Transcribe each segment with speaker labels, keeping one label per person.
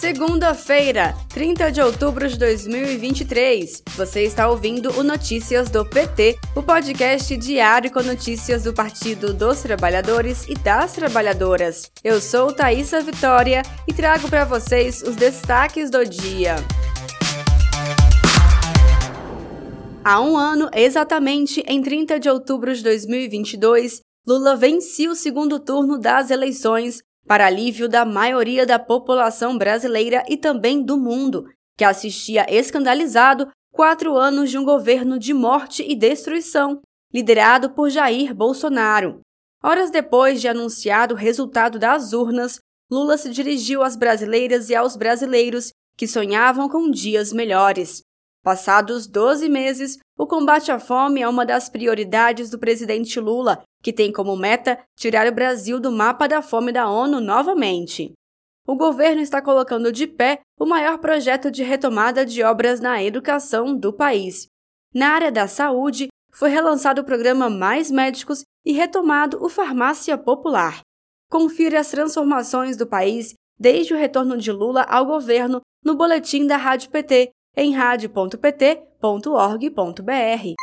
Speaker 1: Segunda-feira, 30 de outubro de 2023. Você está ouvindo o Notícias do PT, o podcast diário com notícias do Partido dos Trabalhadores e das Trabalhadoras. Eu sou Thaisa Vitória e trago para vocês os destaques do dia. Há um ano, exatamente em 30 de outubro de 2022, Lula vencia o segundo turno das eleições para alívio da maioria da população brasileira e também do mundo, que assistia escandalizado quatro anos de um governo de morte e destruição, liderado por Jair Bolsonaro. Horas depois de anunciado o resultado das urnas, Lula se dirigiu às brasileiras e aos brasileiros que sonhavam com dias melhores. Passados 12 meses, o combate à fome é uma das prioridades do presidente Lula que tem como meta tirar o Brasil do mapa da fome da ONU novamente. O governo está colocando de pé o maior projeto de retomada de obras na educação do país. Na área da saúde, foi relançado o programa Mais Médicos e retomado o Farmácia Popular. Confira as transformações do país desde o retorno de Lula ao governo no boletim da Rádio PT em radio.pt.org.br.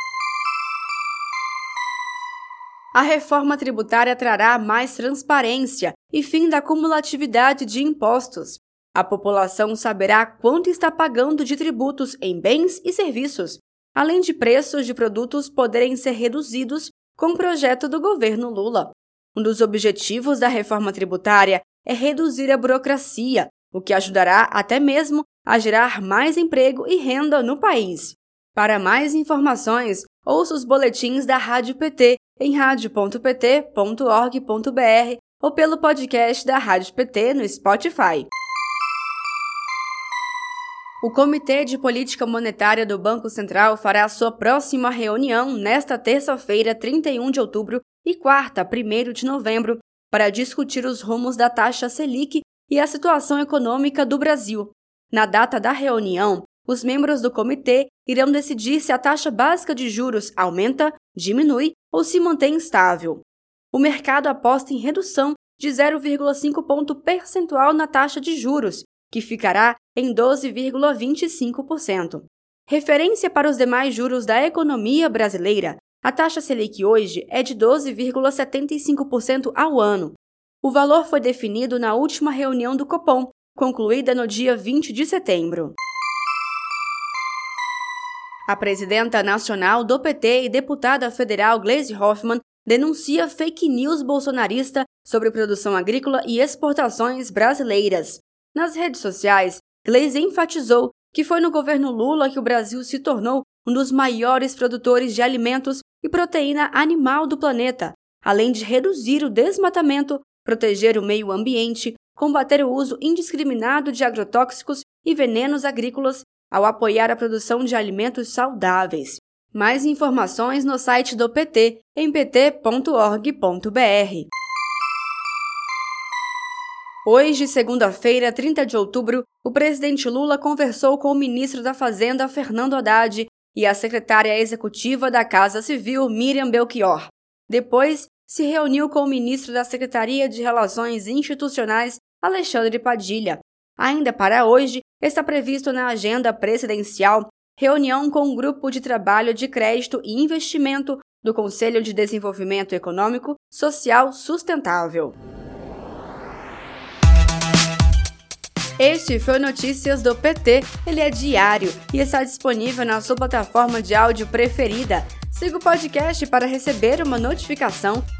Speaker 1: A reforma tributária trará mais transparência e fim da cumulatividade de impostos. A população saberá quanto está pagando de tributos em bens e serviços, além de preços de produtos poderem ser reduzidos com o projeto do governo Lula. Um dos objetivos da reforma tributária é reduzir a burocracia, o que ajudará até mesmo a gerar mais emprego e renda no país. Para mais informações, ouça os boletins da Rádio PT em radio.pt.org.br ou pelo podcast da Rádio PT no Spotify. O Comitê de Política Monetária do Banco Central fará sua próxima reunião nesta terça-feira, 31 de outubro, e quarta, 1 de novembro, para discutir os rumos da taxa Selic e a situação econômica do Brasil. Na data da reunião, os membros do comitê irão decidir se a taxa básica de juros aumenta, diminui ou se mantém estável. O mercado aposta em redução de 0,5 ponto percentual na taxa de juros, que ficará em 12,25%. Referência para os demais juros da economia brasileira, a taxa Selic hoje é de 12,75% ao ano. O valor foi definido na última reunião do Copom, concluída no dia 20 de setembro. A presidenta nacional do PT e deputada federal Gleisi Hoffmann denuncia fake news bolsonarista sobre produção agrícola e exportações brasileiras. Nas redes sociais, Gleisi enfatizou que foi no governo Lula que o Brasil se tornou um dos maiores produtores de alimentos e proteína animal do planeta, além de reduzir o desmatamento, proteger o meio ambiente, combater o uso indiscriminado de agrotóxicos e venenos agrícolas ao apoiar a produção de alimentos saudáveis. Mais informações no site do PT em pt.org.br. Hoje, segunda-feira, 30 de outubro, o presidente Lula conversou com o ministro da Fazenda, Fernando Haddad, e a secretária executiva da Casa Civil, Miriam Belchior. Depois, se reuniu com o ministro da Secretaria de Relações Institucionais, Alexandre Padilha. Ainda para hoje, está previsto na agenda presidencial reunião com o Grupo de Trabalho de Crédito e Investimento do Conselho de Desenvolvimento Econômico Social Sustentável. Este foi Notícias do PT. Ele é diário e está disponível na sua plataforma de áudio preferida. Siga o podcast para receber uma notificação